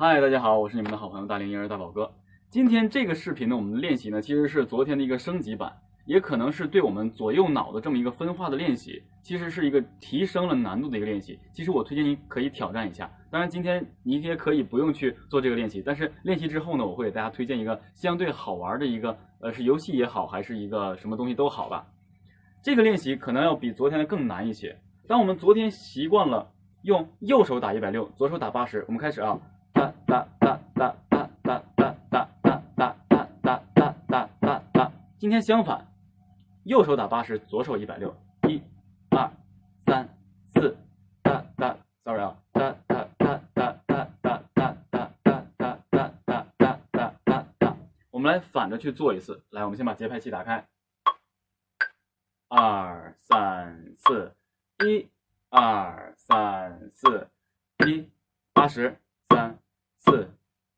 嗨，大家好，我是你们的好朋友大龄婴儿大宝哥。今天这个视频呢，我们的练习呢，其实是昨天的一个升级版，也可能是对我们左右脑的这么一个分化的练习，其实是一个提升了难度的一个练习。其实我推荐你可以挑战一下，当然今天你也可以不用去做这个练习，但是练习之后呢，我会给大家推荐一个相对好玩的一个，呃，是游戏也好，还是一个什么东西都好吧。这个练习可能要比昨天的更难一些。当我们昨天习惯了用右手打一百六，左手打八十，我们开始啊。哒哒哒哒哒哒哒哒哒哒哒哒哒哒哒哒。今天相反，右手打八十，左手一百六。一、二、三、四，哒哒，sorry 啊，哒哒哒哒哒哒哒哒哒哒哒哒哒哒哒。我们来反着去做一次。来，我们先把节拍器打开。二三四，一、二三四，一、八十。四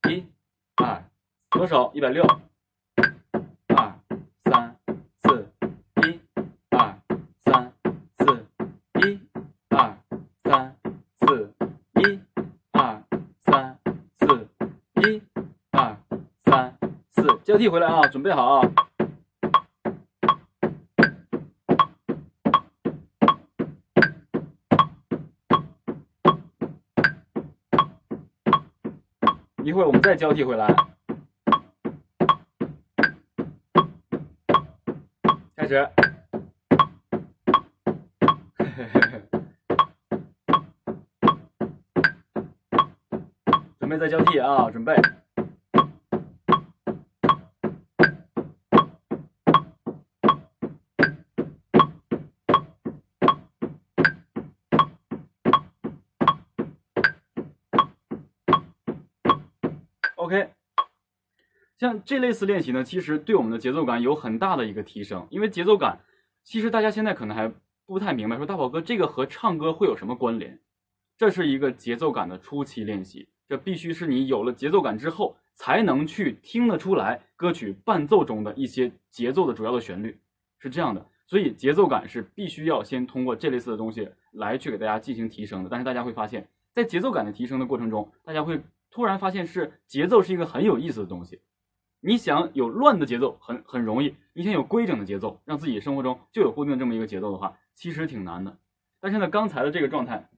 一二，左手一百六，二三四一二三四一二三四一二三四一二三四，交替回来啊，准备好啊。一会儿我们再交替回来，开始，准备再交替啊，准备。OK，像这类似练习呢，其实对我们的节奏感有很大的一个提升。因为节奏感，其实大家现在可能还不太明白，说大宝哥这个和唱歌会有什么关联？这是一个节奏感的初期练习，这必须是你有了节奏感之后，才能去听得出来歌曲伴奏中的一些节奏的主要的旋律，是这样的。所以节奏感是必须要先通过这类似的东西来去给大家进行提升的。但是大家会发现，在节奏感的提升的过程中，大家会。突然发现是节奏是一个很有意思的东西，你想有乱的节奏很很容易，你想有规整的节奏，让自己生活中就有固定的这么一个节奏的话，其实挺难的。但是呢，刚才的这个状态，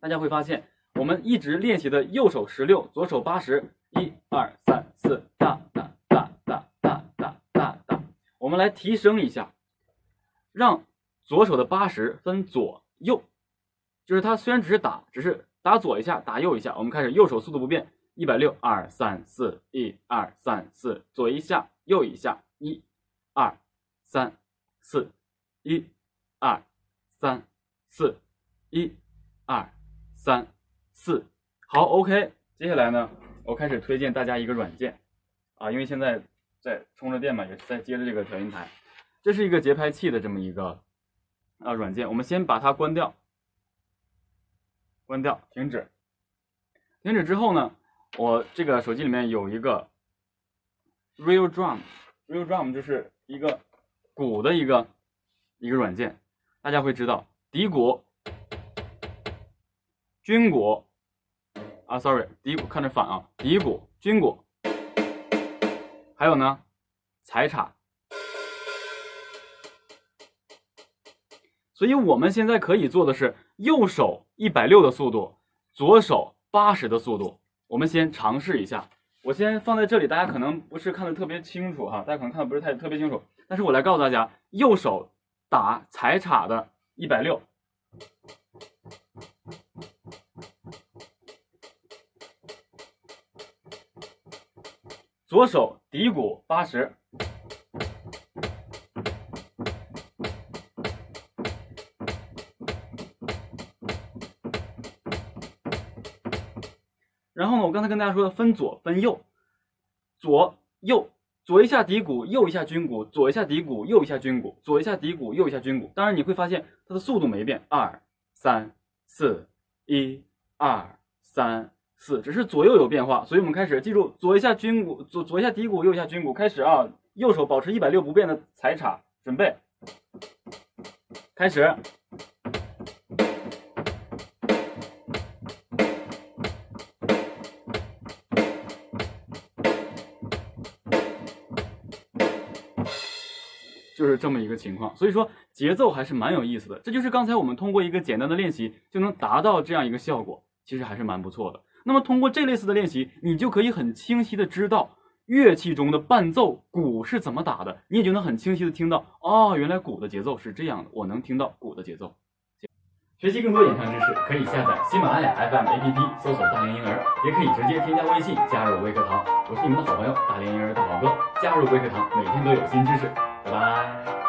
大家会发现，我们一直练习的右手十六，左手八十，一二三四，哒哒哒哒哒哒哒哒，我们来提升一下，让左手的八十分左右，就是它虽然只是打，只是。打左一下，打右一下，我们开始，右手速度不变，一百六，二三四，一二三四，左一下，右一下，一二三四，一二三四，一二三四，好，OK。接下来呢，我开始推荐大家一个软件啊，因为现在在充着电嘛，也是在接着这个调音台，这是一个节拍器的这么一个啊软件，我们先把它关掉。关掉，停止。停止之后呢，我这个手机里面有一个 Real Drum，Real Drum 就是一个鼓的一个一个软件。大家会知道，底鼓、军鼓啊，sorry，底鼓看着反啊，底鼓、军鼓，还有呢，踩镲。所以我们现在可以做的是，右手一百六的速度，左手八十的速度。我们先尝试一下。我先放在这里，大家可能不是看的特别清楚哈，大家可能看的不是太特别清楚。但是我来告诉大家，右手打踩镲的一百六，左手底鼓八十。然后呢，我刚才跟大家说的分左分右，左右左一下底鼓，右一下军鼓，左一下底鼓，右一下军鼓，左一下底鼓，右一下军鼓。当然你会发现它的速度没变，二三四，一二三四，只是左右有变化。所以我们开始记住，左一下军鼓，左左一下底鼓，右一下军鼓。开始啊，右手保持一百六不变的踩镲，准备，开始。就是这么一个情况。所以说节奏还是蛮有意思的，这就是刚才我们通过一个简单的练习就能达到这样一个效果，其实还是蛮不错的。那么通过这类似的练习，你就可以很清晰的知道乐器中的伴奏鼓是怎么打的，你也就能很清晰的听到，哦，原来鼓的节奏是这样的，我能听到鼓的节奏。学习更多演唱知识，可以下载喜马拉雅 FM APP，搜索“大连婴儿”，也可以直接添加微信加入微课堂。我是你们的好朋友大连婴儿大宝哥，加入微课堂，每天都有新知识。Bye.